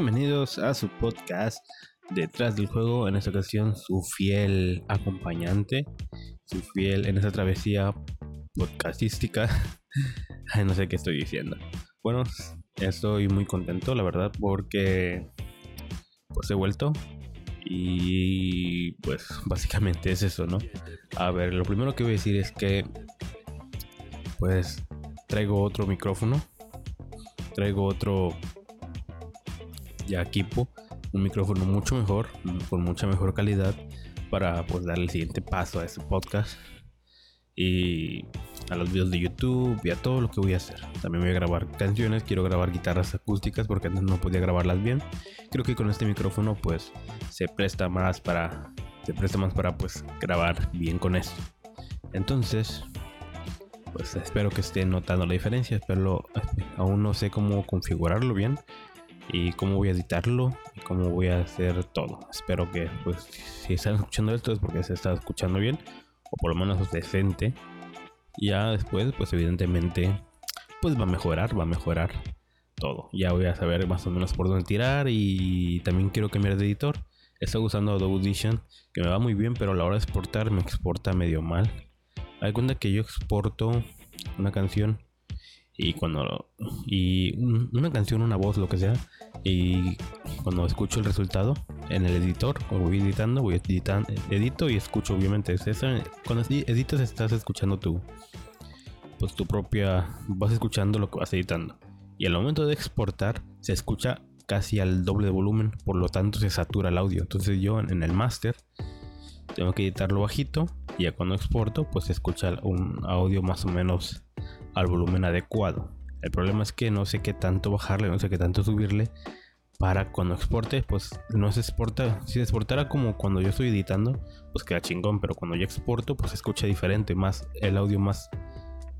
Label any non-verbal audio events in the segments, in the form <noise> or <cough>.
Bienvenidos a su podcast Detrás del Juego. En esta ocasión, su fiel acompañante, su fiel en esta travesía podcastística. <laughs> no sé qué estoy diciendo. Bueno, estoy muy contento, la verdad, porque pues he vuelto. Y pues básicamente es eso, ¿no? A ver, lo primero que voy a decir es que pues traigo otro micrófono. Traigo otro ya equipo, un micrófono mucho mejor, con mucha mejor calidad para pues dar el siguiente paso a este podcast y a los videos de YouTube y a todo lo que voy a hacer. También voy a grabar canciones, quiero grabar guitarras acústicas porque antes no podía grabarlas bien. Creo que con este micrófono pues se presta más para se presta más para pues grabar bien con esto. Entonces, pues espero que estén notando la diferencia, pero aún no sé cómo configurarlo bien y cómo voy a editarlo y cómo voy a hacer todo. Espero que pues si están escuchando esto es porque se está escuchando bien o por lo menos decente. Ya después pues evidentemente pues va a mejorar, va a mejorar todo. Ya voy a saber más o menos por dónde tirar y también quiero cambiar de editor. Estoy usando Adobe Audition que me va muy bien, pero a la hora de exportar me exporta medio mal. Hay cuenta que yo exporto una canción y cuando y una canción una voz lo que sea y cuando escucho el resultado en el editor o voy editando voy editando edito y escucho obviamente cuando editas estás escuchando tu pues tu propia vas escuchando lo que vas editando. Y al momento de exportar se escucha casi al doble de volumen por lo tanto se satura el audio. Entonces yo en el master tengo que editarlo bajito y ya cuando exporto pues se escucha un audio más o menos al volumen adecuado. El problema es que no sé qué tanto bajarle, no sé qué tanto subirle para cuando exporte, pues no se exporta. Si se exportara como cuando yo estoy editando, pues queda chingón, pero cuando yo exporto, pues se escucha diferente, más el audio más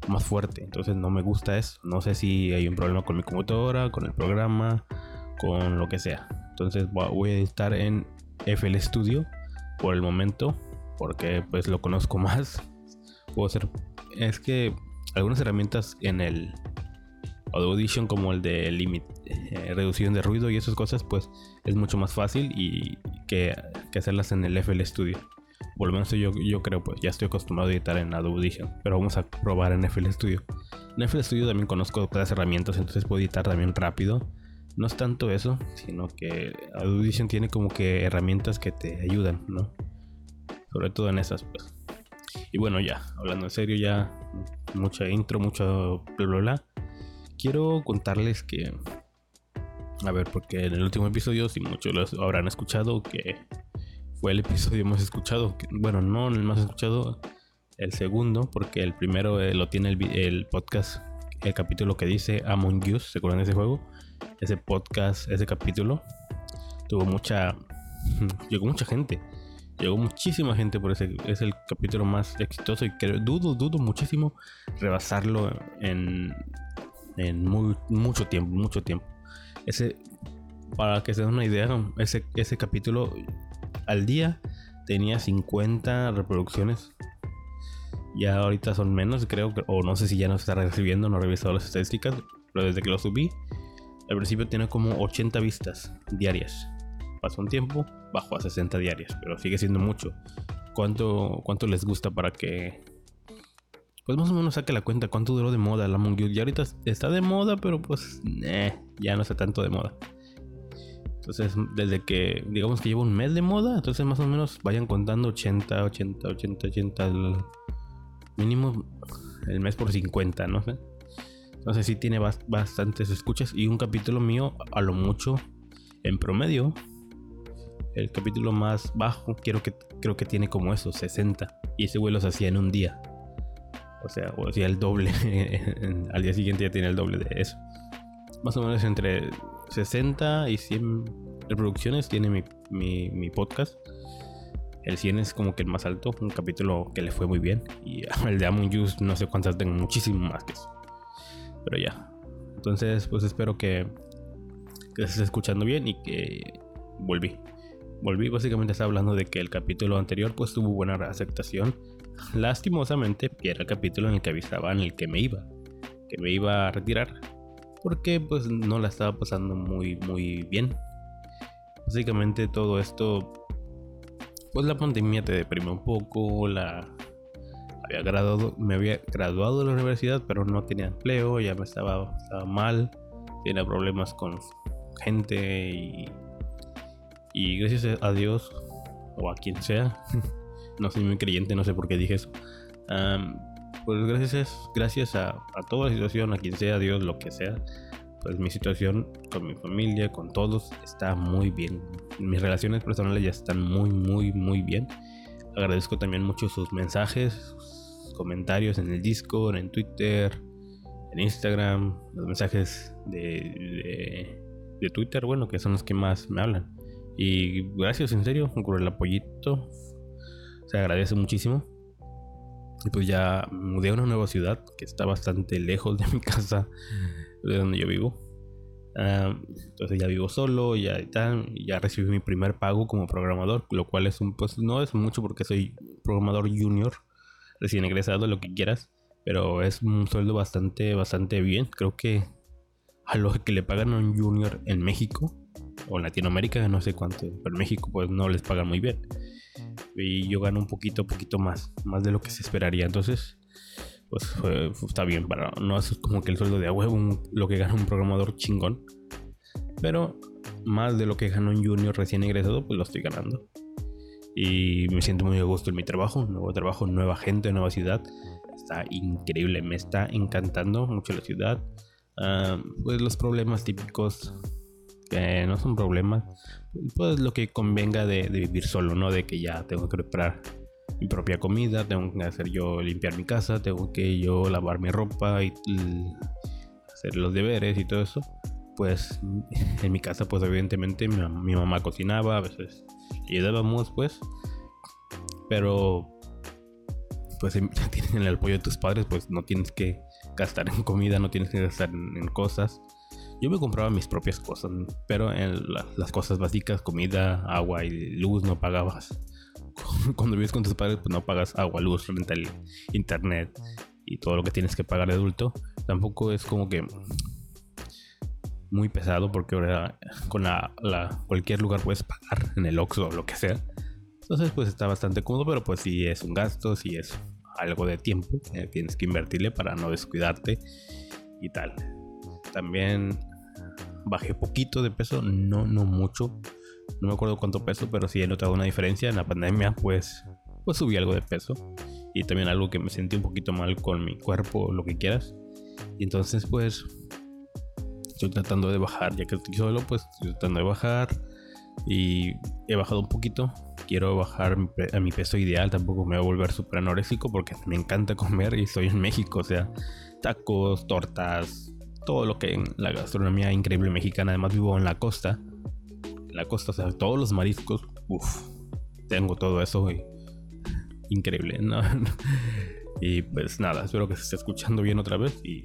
más fuerte. Entonces no me gusta eso. No sé si hay un problema con mi computadora, con el programa, con lo que sea. Entonces voy a editar en FL Studio por el momento, porque pues lo conozco <laughs> más. Puedo hacer es que algunas herramientas en el Audition como el de limit, eh, reducción de ruido y esas cosas, pues es mucho más fácil y que, hacerlas en el FL Studio. Por lo menos yo, yo creo, pues ya estoy acostumbrado a editar en Adobe Audition, pero vamos a probar en FL Studio. En FL Studio también conozco otras herramientas, entonces puedo editar también rápido. No es tanto eso, sino que Adobe Audition tiene como que herramientas que te ayudan, ¿no? Sobre todo en esas, pues. Y bueno, ya, hablando en serio, ya mucha intro, mucho bla bla bla. Quiero contarles que. A ver, porque en el último episodio, si muchos lo habrán escuchado, que fue el episodio más escuchado. bueno, no el más escuchado, el segundo, porque el primero eh, lo tiene el, podcast, el capítulo que dice Among Us, ¿se acuerdan de ese juego? Ese podcast, ese capítulo, tuvo mucha. <laughs> llegó mucha gente. Llegó muchísima gente por ese. Es el capítulo más exitoso y que dudo, dudo muchísimo rebasarlo en, en muy, mucho tiempo, mucho tiempo. Ese, para que se den una idea, ese, ese capítulo al día tenía 50 reproducciones. Ya ahorita son menos, creo, o no sé si ya no está recibiendo, no he revisado las estadísticas, pero desde que lo subí, al principio tiene como 80 vistas diarias. Pasó un tiempo, bajó a 60 diarias, pero sigue siendo mucho. ¿Cuánto, cuánto les gusta para que... Pues más o menos saque la cuenta cuánto duró de moda la Among. Ya ahorita está de moda, pero pues ya no está tanto de moda. Entonces, desde que digamos que lleva un mes de moda, entonces más o menos vayan contando 80, 80, 80, 80, mínimo el mes por 50, no sé. Entonces sí tiene bastantes escuchas y un capítulo mío a lo mucho en promedio el capítulo más bajo quiero que, creo que tiene como eso, 60. Y ese vuelo se hacía en un día. O sea, o hacía el doble. <laughs> al día siguiente ya tiene el doble de eso. Más o menos entre 60 y 100 reproducciones tiene mi, mi, podcast. El 100 es como que el más alto, un capítulo que le fue muy bien. Y <laughs> el de Among Us no sé cuántas tengo, muchísimo más que eso. Pero ya. Entonces, pues espero que, que se esté escuchando bien y que volví volví básicamente estaba hablando de que el capítulo anterior pues tuvo buena aceptación. Lastimosamente era el capítulo en el que avisaba en el que me iba, que me iba a retirar. porque pues no la estaba pasando muy muy bien. Básicamente todo esto, pues la pandemia te deprime un poco, la había graduado, me había graduado de la universidad, pero no tenía empleo, ya me estaba, estaba mal, tenía problemas con gente y, y gracias a Dios o a quien sea, <laughs> no soy muy creyente, no sé por qué dije eso. pues gracias, gracias a, a, toda la situación, a quien sea, a Dios, lo que sea, pues mi situación con mi familia, con todos, está muy bien. Mis relaciones personales ya están muy, muy, muy bien. Agradezco también mucho sus mensajes, comentarios en el Discord, en Twitter, en Instagram, los mensajes de, de, Twitter, bueno, que son los que más me hablan. Y gracias, en serio, por el apoyito. Se agradece muchísimo. Y pues ya mudé a una nueva ciudad que está bastante lejos de <laughs> mi casa, de donde yo vivo. entonces ya vivo solo, ya, ya recibí mi primer pago como programador, lo cual es un, pues no es mucho porque soy programador junior recién egresado, lo que quieras, pero es un sueldo bastante, bastante bien. Creo que a lo que le pagan a un junior en México o en Latinoamérica, no sé cuánto, pero México pues no les pagan muy bien. Y yo gano un poquito, poquito más, más de lo que se esperaría. Entonces, pues está bien, para no es como que el sueldo de a lo que gana un programador chingón. Pero más de lo que gana un junior recién egresado, pues lo estoy ganando y me siento muy a gusto en mi trabajo, nuevo trabajo, nueva gente, nueva ciudad. Está increíble, me está encantando mucho la ciudad. Ah, pues los problemas típicos, que no son problemas, pues lo que convenga de, vivir solo, ¿no? De que ya tengo que preparar mi propia comida, tengo que hacer yo limpiar mi casa, tengo que yo lavar mi ropa y, hacer los deberes y todo eso. Pues en mi casa, pues evidentemente mi, mi mamá cocinaba, a veces ayudábamos pues. Pero pues si <laughs> tienes el apoyo de tus padres, pues no tienes que gastar en comida, no tienes que gastar en, cosas. Yo me compraba mis propias cosas, pero en las cosas básicas, comida, agua y luz no pagabas. <laughs> Cuando vives con tus padres, pues no pagas agua, luz, renta, internet y todo lo que tienes que pagar de adulto. Tampoco es como que muy pesado porque ahora con la, cualquier lugar puedes pagar en el Oxxo o lo que sea. Entonces pues está bastante cómodo, pero pues si es un gasto, si es algo de tiempo tienes que invertirle para no descuidarte y tal. También bajé poquito de peso, no, no mucho. No me acuerdo cuánto peso, pero sí he notado una diferencia. En la pandemia pues, pues subí algo de peso. Y también algo que me sentí un poquito mal con mi cuerpo, lo que quieras. Y entonces pues estoy tratando de bajar, ya que estoy solo, pues estoy tratando de bajar y he bajado un poquito. Quiero bajar a mi peso ideal, tampoco me voy a volver súper anoréxico porque me encanta comer y estoy en México, o sea, tacos, tortas, todo lo que en la gastronomía increíble mexicana. Además vivo en la costa, la costa, o sea, todos los mariscos, uff, tengo todo eso y increíble, ¿no? <laughs> y pues nada, espero que se esté escuchando bien otra vez y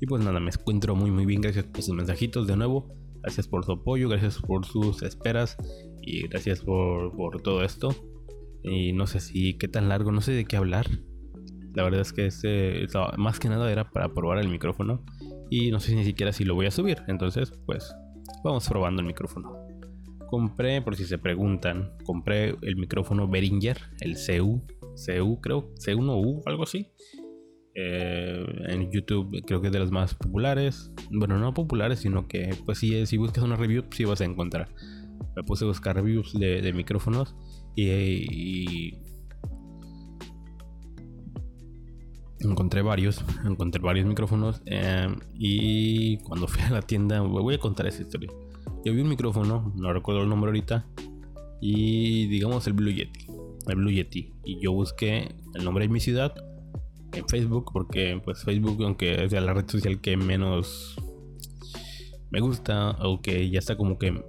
y pues nada, me encuentro muy muy bien. Gracias por sus mensajitos de nuevo. Gracias por su apoyo, gracias por sus esperas y gracias por, por todo esto. Y no sé si qué tan largo, no sé de qué hablar. La verdad es que este más que nada era para probar el micrófono y no sé ni siquiera si lo voy a subir. Entonces, pues vamos probando el micrófono. Compré, por si se preguntan, compré el micrófono Behringer, el CU, CU creo, C1U, algo así. Eh, en YouTube creo que es de las más populares. Bueno, no populares, sino que pues si, si buscas una review, sí vas a encontrar. Me puse a buscar reviews de, micrófonos y, encontré varios, encontré varios micrófonos eh, y cuando fui a la tienda, voy a contar esa historia. Yo vi un micrófono, no recuerdo el nombre ahorita, y digamos el Blue Yeti, el Blue Yeti, y yo busqué el nombre de mi ciudad en Facebook, porque pues Facebook, aunque es la red social que menos me gusta, o que ya está como que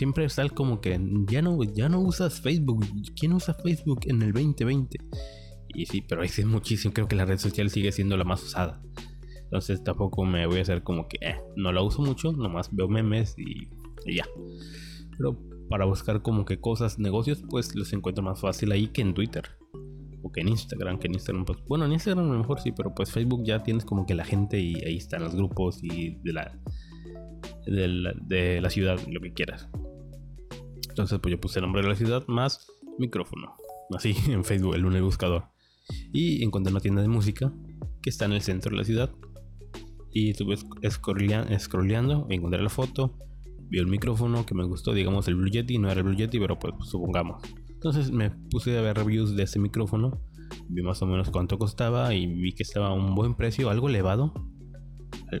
siempre está como que ya no, ya no usas Facebook. ¿Quién usa Facebook en el 2020? Y sí, pero es muchísimo. Creo que la red social sigue siendo la más usada. Entonces tampoco me voy a hacer como que eh, no la uso mucho, nomás veo memes y, ya. Pero para buscar como que cosas, negocios, pues los encuentro más fácil ahí que en Twitter. O que en Instagram, que en Instagram, pues, bueno, en Instagram a lo mejor sí, pero pues Facebook ya tienes como que la gente y ahí están los grupos y de la, de la, de la ciudad, lo que quieras. Entonces, pues yo puse el nombre de la ciudad más micrófono. Así <laughs> en Facebook, el lunes buscador. Y encontré una tienda de música que está en el centro de la ciudad. Y estuve scrolleando, encontré la foto, vi el micrófono que me gustó, digamos el Blue Yeti, no era el Blue Yeti, pero pues supongamos. Entonces me puse a ver reviews de ese micrófono, vi más o menos cuánto costaba y vi que estaba a un buen precio, algo elevado.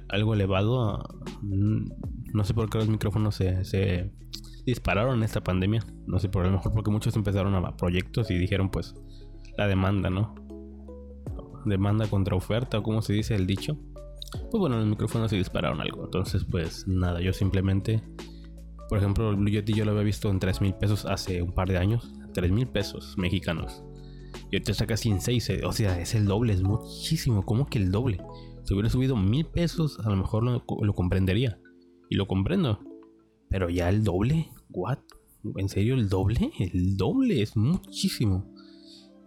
Algo elevado. Mm, no sé por qué los micrófonos se, dispararon en esta pandemia. No sé por lo mejor porque muchos empezaron a proyectos y dijeron pues la demanda, ¿no? Demanda contra oferta, o como se dice el dicho pues bueno, los micrófonos se dispararon algo. Entonces, pues nada, yo simplemente, por ejemplo, el Blue Yeti yo lo había visto en 3 mil pesos hace un par de años. 3 mil pesos mexicanos. Y ahorita está casi en 6. Eh, o sea, es el doble, es muchísimo. ¿Cómo que el doble? Si hubiera subido mil pesos, a lo mejor lo, comprendería. Y lo comprendo. Pero ya el doble, ¿what? ¿En serio el doble? El doble es muchísimo.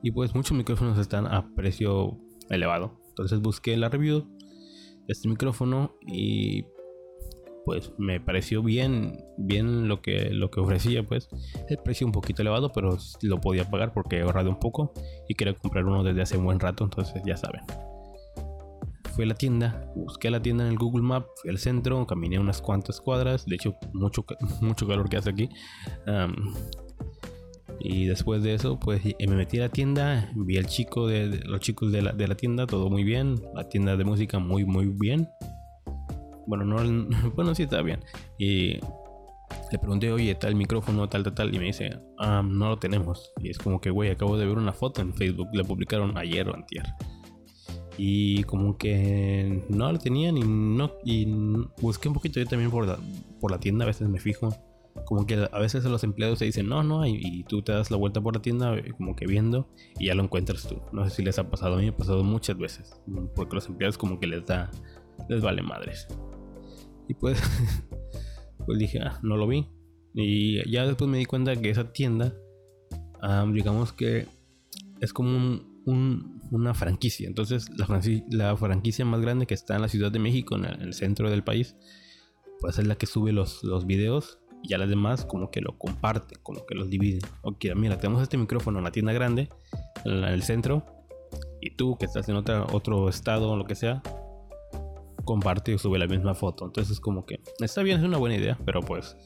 Y pues muchos micrófonos están a precio elevado. Entonces busqué la review este micrófono y pues me pareció bien bien lo que lo que ofrecía pues. El precio un poquito elevado pero lo podía pagar porque he ahorrado un poco y quería comprar uno desde hace un buen rato entonces ya saben. Fui a la tienda busqué la tienda en el Google Map fui al centro caminé unas cuantas cuadras. De hecho mucho <laughs> mucho calor que hace aquí y después de eso, pues me metí a la tienda, vi al chico de, los chicos de la, de la, tienda, todo muy bien, la tienda de música muy muy bien. Bueno, no, <laughs> bueno sí está bien. Y le pregunté, oye, tal micrófono, tal, tal, tal, y me dice, ah, no lo tenemos. Y es como que, güey, acabo de ver una foto en Facebook, la publicaron ayer o antier. Y como que no lo tenían y no, y busqué un poquito yo también por la, por la tienda, a veces me fijo como que a veces los empleados se dicen no, no, y, y, tú te das la vuelta por la tienda eh, como que viendo y ya lo encuentras tú. No sé si les ha pasado, a mí ha pasado muchas veces, porque los empleados como que les da, les vale madres. Y pues, <laughs> pues dije, ah, no lo vi. Y ya después me di cuenta que esa tienda, digamos que es como una franquicia. Entonces, la, franquicia, la franquicia más grande que está en la Ciudad de México, en el, centro del país, pues es la que sube los, los videos y ya las demás como que lo comparten, como que los dividen. Ok, mira, tenemos este micrófono en la tienda grande, en el centro, y tú que estás en otra, otro estado o lo que sea, comparte y sube la misma foto. Entonces como que está bien, es una buena idea, pero pues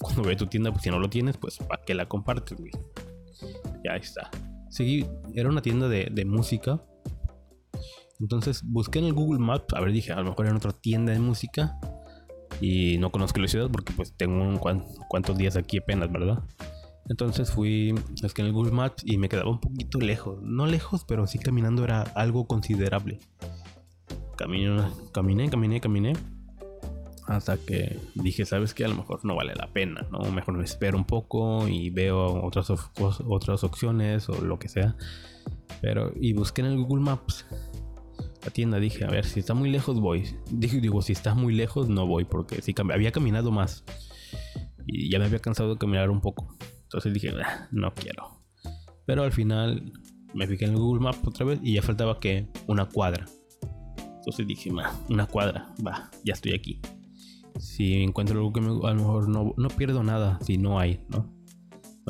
cuando ve tu tienda, pues si no lo tienes, pues ¿para qué la compartes, güey? Ya está. Seguí, era una tienda de, de música. Entonces busqué en el Google Maps, a ver, dije, a lo mejor era otra tienda de música y no conozco la ciudad porque pues tengo un cuantos días aquí apenas, ¿verdad? Entonces fui, es en el Google Maps y me quedaba un poquito lejos, no lejos, pero sí caminando era algo considerable. Caminé, caminé, caminé, caminé. Hasta que dije, ¿sabes qué? A lo mejor no vale la pena, ¿no? Mejor me espero un poco y veo otras, otras opciones o lo que sea. Pero, y busqué en el Google Maps la tienda. Dije, a ver, si está muy lejos voy. <laughs> Dije, digo, si está muy lejos no voy porque si había caminado más. Y ya me había cansado de caminar un poco. Entonces dije, ah, no quiero. Pero al final me fijé en el Google Maps otra vez y ya faltaba que una cuadra. Entonces dije, una cuadra, va, ya estoy aquí. Si encuentro algo que me, a lo mejor no, no pierdo nada si no hay, ¿no?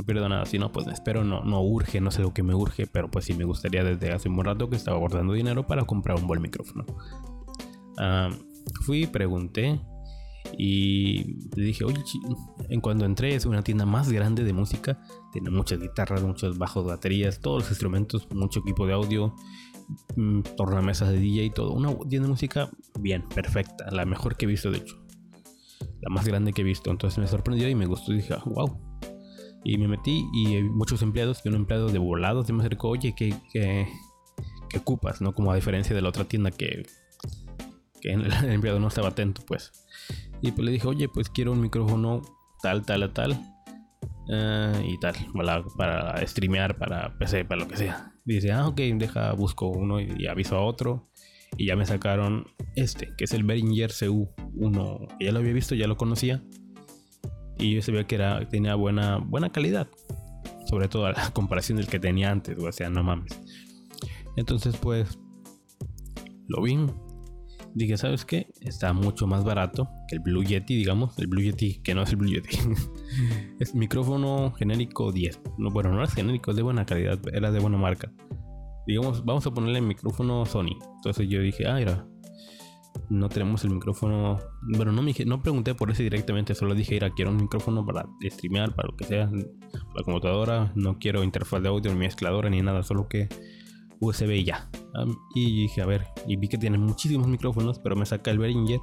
No pierdo nada. Si no, pues espero, no, no urge, no sé lo que me urge, pero pues sí me gustaría desde hace un rato que estaba guardando dinero para comprar un buen micrófono. fui, pregunté y le dije, oye, en cuando entré es una tienda más grande de música, tiene muchas guitarras, muchos bajos, baterías, todos los instrumentos, mucho equipo de audio, mm, tornamesas de DJ y todo. Una tienda de música bien, perfecta, la mejor que he visto de hecho. La más grande que he visto. Entonces me sorprendió y me gustó y dije, wow, y me metí y muchos empleados, y un empleado de volados se me acercó, oye, ¿qué, qué, ocupas? ¿No? Como a diferencia de la otra tienda que, que <laughs> el, empleado no estaba atento, pues. Y pues le dije, oye, pues quiero un micrófono tal, tal, tal. Uh, y tal, para, para streamear, para PC, para lo que sea. Dice, ah, ok, deja, busco uno y, aviso a otro. Y ya me sacaron este, que es el Behringer CU1. Que ya lo había visto, ya lo conocía y yo sabía que era, tenía buena, buena calidad. sobre todo a la <laughs> comparación del que tenía antes, o sea, no mames. Entonces, pues, lo vi. Dije, ¿sabes qué? Está mucho más barato que el Blue Yeti, digamos. El Blue Yeti, que no es el Blue Yeti. <laughs> es micrófono genérico 10. No, bueno, no es genérico, es de buena calidad, era de buena marca. Digamos, vamos a ponerle el micrófono Sony. Entonces yo dije, ah, mira, no tenemos el micrófono. Bueno, no me no pregunté por ese directamente, solo dije, mira, quiero un micrófono para streamear, para lo que sea, la computadora, no quiero interfaz de audio, ni mezcladora, ni nada, solo que USB y ya. y dije, a ver, y vi que tiene muchísimos micrófonos, pero me saca el Behringer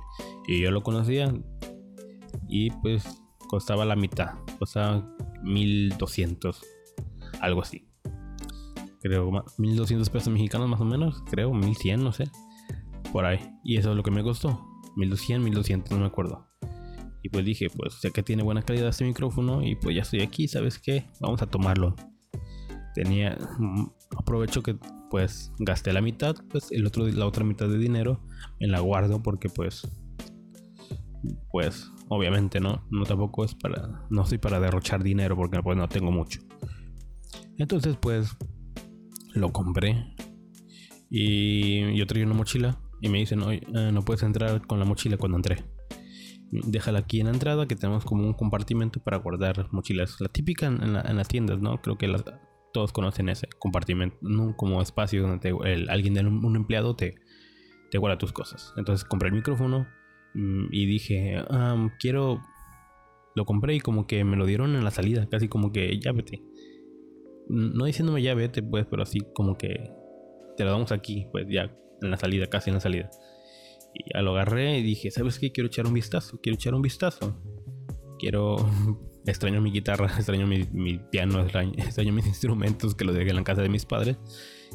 y yo lo conocía y pues costaba la mitad, costaba 1200, algo así. Creo 1200 pesos mexicanos más o menos, creo 1100, no sé Y eso es lo que me costó. 1200, 1200, no me acuerdo. Y pues dije, pues sé que tiene buena calidad este micrófono y pues ya estoy aquí, ¿sabes qué? Vamos a tomarlo. Tenía, mm, aprovecho que pues gasté la mitad, pues el otro, la otra mitad de dinero me la guardo porque pues, pues obviamente no, no tampoco es para, no soy para derrochar dinero porque pues no tengo mucho. Entonces pues lo compré y yo traía una mochila y me dicen, oye, eh, no puedes entrar con la mochila cuando entré. Déjala aquí en la entrada, que tenemos como un compartimento para guardar mochilas. La típica en, las tiendas, ¿no? Creo que todos conocen ese compartimento, como espacio donde alguien, de un, empleado, te, te guarda tus cosas. Entonces compré el micrófono mm, y dije, quiero... Lo compré y como que me lo dieron en la salida, casi como que ya vete. No diciéndome ya vete, pues, pero así como que te lo damos aquí, pues ya en la salida, casi en la salida. Y ya lo agarré y dije, ¿sabes qué? Quiero echar un vistazo, quiero echar un vistazo. Quiero... <laughs> extraño mi guitarra, <laughs> extraño mi, piano, <laughs> extraño, mis instrumentos que los dejé en la casa de mis padres.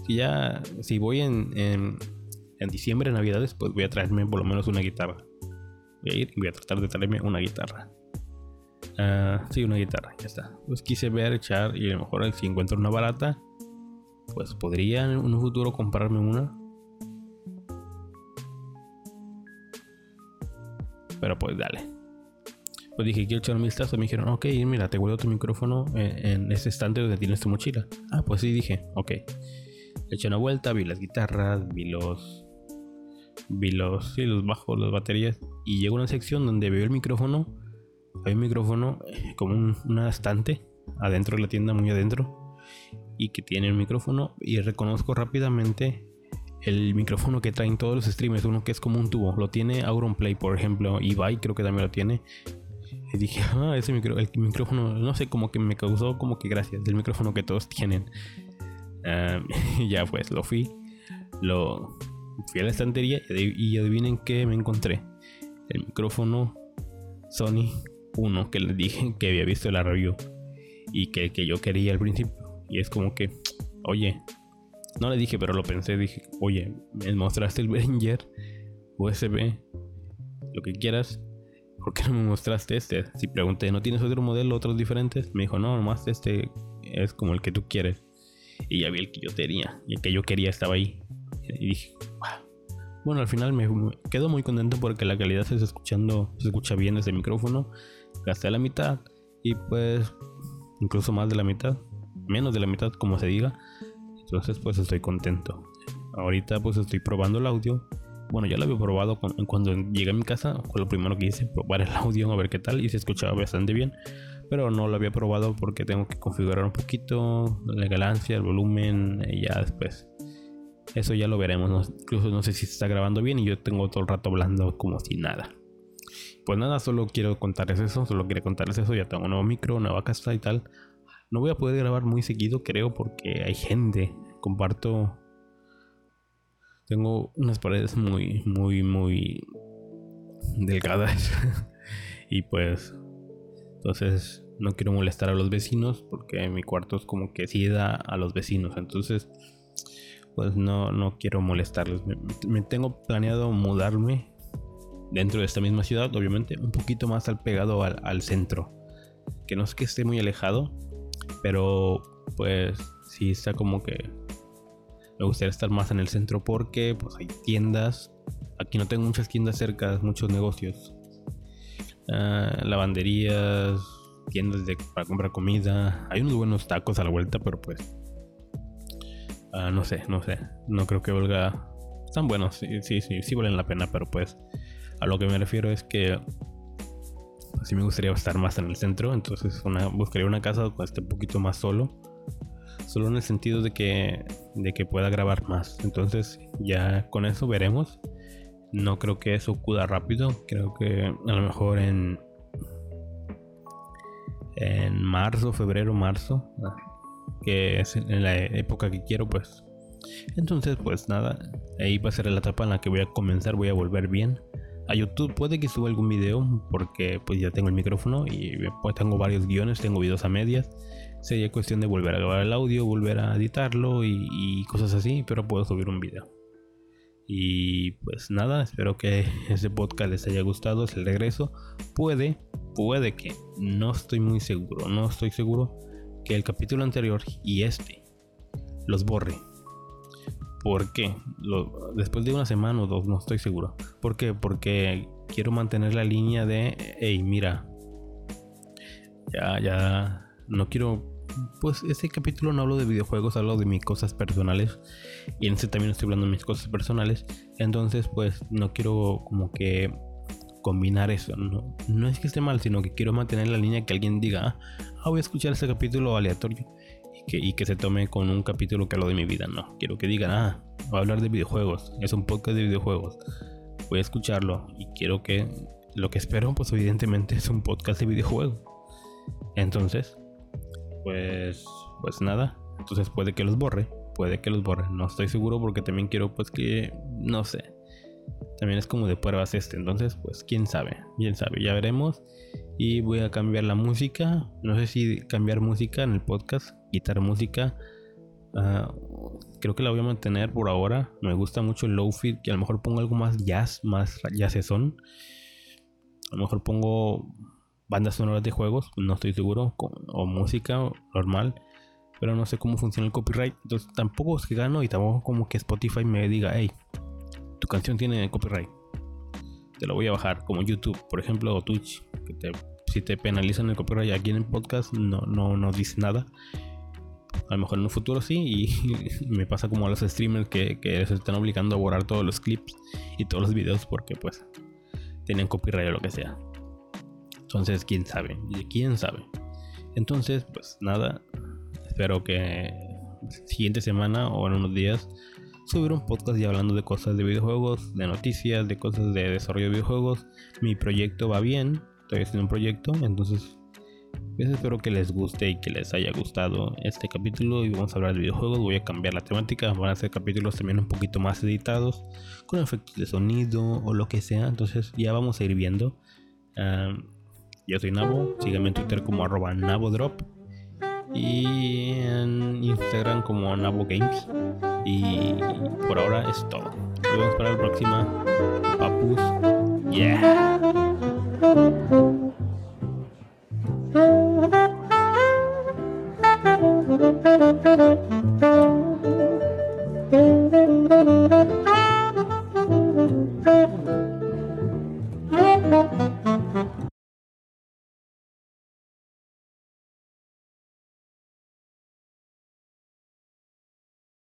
Y ya, si voy en, en, en diciembre, navidades, pues voy a traerme por lo menos una guitarra. Voy a ir y voy a tratar de traerme una guitarra. Uh, sí, una guitarra, ya está. Pues quise ver, echar y a lo mejor si encuentro una barata, pues podría en un futuro comprarme una Pero pues dale. Pues dije, quiero echar un vistazo. Me dijeron, ok, mira, te guardo tu micrófono en, ese estante donde tienes tu mochila. Ah, pues sí, dije, ok. Eché una vuelta, vi las guitarras, vi los. Vi los. Sí, los bajos, las baterías. Y llegó a una sección donde veo el micrófono. Hay un micrófono eh, como un, una estante adentro de la tienda, muy adentro. Y que tiene el micrófono. Y reconozco rápidamente el micrófono que traen todos los streamers, uno que es como un tubo, lo tiene Auronplay, por ejemplo, Ibai creo que también lo tiene. Y dije, <laughs> ah, ese el micrófono, no sé, como que me causó como que gracias, el micrófono que todos tienen. <laughs> y ya pues, lo fui, lo fui a la estantería y adivinen qué me encontré. El micrófono Sony 1 que les dije que había visto la review y que, que yo quería al principio. Y es como que, oye, no le dije, pero lo pensé. Dije, oye, me mostraste el <laughs> Behringer USB, lo que quieras. ¿Por qué no me mostraste este? Si pregunté, ¿no tienes otro modelo, otros diferentes? Me dijo, no, nomás este es como el que tú quieres. Y ya vi el que yo tenía. Y el que yo quería estaba ahí. Y dije, bueno, al final me quedo muy contento porque la calidad se está escuchando, se escucha bien desde el micrófono. Gasté la mitad y pues incluso más de la mitad, menos de la mitad como se diga. Entonces pues estoy contento. Ahorita pues estoy probando el audio. Bueno, ya lo había probado cuando, llegué a mi casa. Fue lo primero que hice, probar el <laughs> audio, a ver qué tal. Y se escuchaba bastante bien. Pero no lo había probado porque tengo que configurar un poquito la ganancia, el volumen y ya después. Eso ya lo veremos. Incluso no sé si se está grabando bien y yo tengo todo el rato hablando como si nada. Pues nada, solo quiero contarles eso. Solo quería contarles eso. Ya tengo un nuevo micro, nueva casa y tal. No voy a poder grabar muy seguido, creo, porque hay gente. Comparto. Tengo unas paredes muy, muy, muy delgadas. <laughs> y pues. Entonces no quiero molestar a los vecinos porque mi cuarto es como que sí da a los vecinos. Entonces, pues no, no quiero molestarlos. Me, tengo planeado mudarme dentro de esta misma ciudad, obviamente, un poquito más al pegado al, al centro. Que no es que esté muy alejado, pero pues sí está como que me gustaría estar más en el centro porque pues hay tiendas. Aquí no tengo muchas tiendas cerca, muchos negocios. Ah, lavanderías, tiendas de, para comprar comida. Hay unos buenos tacos a la vuelta, pero pues. Ah, no sé, no sé. No creo que valga. Están buenos, sí, sí, sí, sí valen la pena, pero pues. A lo que me refiero es que. Sí me gustaría estar más en el centro. Entonces una, buscaría una casa que esté un poquito más solo. Solo en el sentido de que. De que pueda grabar más. Entonces ya con eso veremos. No creo que eso ocurra rápido. Creo que a lo mejor en en marzo, febrero, marzo, que es en la época que quiero, pues. Entonces, pues nada, ahí va a ser la etapa en la que voy a comenzar, voy a volver bien. A YouTube puede que suba algún video porque pues ya tengo el micrófono y pues tengo varios guiones, tengo videos a medias. Sería cuestión de volver a grabar el audio, volver a editarlo y, y cosas así, pero puedo subir un video. Y pues nada, espero que <laughs> este podcast les haya gustado, es el regreso. Puede puede que, no estoy muy seguro, no estoy seguro que el capítulo anterior y este los borre. ¿Por qué? después de una semana o dos, no estoy seguro. ¿Por qué? Porque quiero mantener la línea de, hey, mira, ya, ya, no quiero pues ese capítulo no hablo de videojuegos, hablo de mis cosas personales. Y en ese también estoy hablando de mis cosas personales. Entonces, pues no quiero como que combinar eso. No, no es que esté mal, sino que quiero mantener la línea que alguien diga, ah, voy a escuchar este capítulo aleatorio y que se tome con un capítulo que hablo de mi vida. No, quiero que digan, ah, voy a hablar de videojuegos, es un podcast de videojuegos. Voy a escucharlo y quiero que lo que espero, pues evidentemente es un podcast de videojuegos. Entonces, pues, pues nada. Entonces puede que los borre, puede que los borre. No estoy seguro porque también quiero, pues que, no sé también es como de pruebas este. Entonces, pues quién sabe, quién sabe, ya veremos. Y voy a cambiar la música. No sé si cambiar música en el podcast, quitar música. Ah, creo que la voy a mantener por ahora. Me gusta mucho el low fit, que a lo mejor pongo algo más jazz, más son A lo mejor pongo bandas sonoras de juegos, no estoy seguro, o música normal, pero no sé cómo funciona el copyright. Entonces tampoco es que gano y tampoco como que Spotify me diga, hey, tu canción tiene copyright. Te lo voy a bajar, como YouTube, por ejemplo, o Twitch, que te, si te penalizan el copyright aquí en el podcast, no, no, no dice nada. A lo mejor en un futuro sí, y <laughs> me pasa como a los streamers que, que se están obligando a borrar todos los clips y todos los videos porque pues tienen copyright o lo que sea. Entonces, quién sabe, quién sabe. Entonces, pues nada, espero que siguiente semana o en unos días subir un podcast y hablando de cosas de videojuegos, de noticias, de cosas de desarrollo de videojuegos. Mi proyecto va bien, estoy haciendo un proyecto, entonces espero que les guste y que les haya gustado este capítulo y vamos a hablar de videojuegos. Voy a cambiar la temática, van a ser capítulos también un poquito más editados, con efectos de sonido o lo que sea. Entonces ya vamos a ir viendo. yo soy Nabo, síganme en Twitter como arroba NaboDrop y en Instagram como Nabo Games. Y por ahora es todo. Nos vemos para la próxima. Papus. Yeah.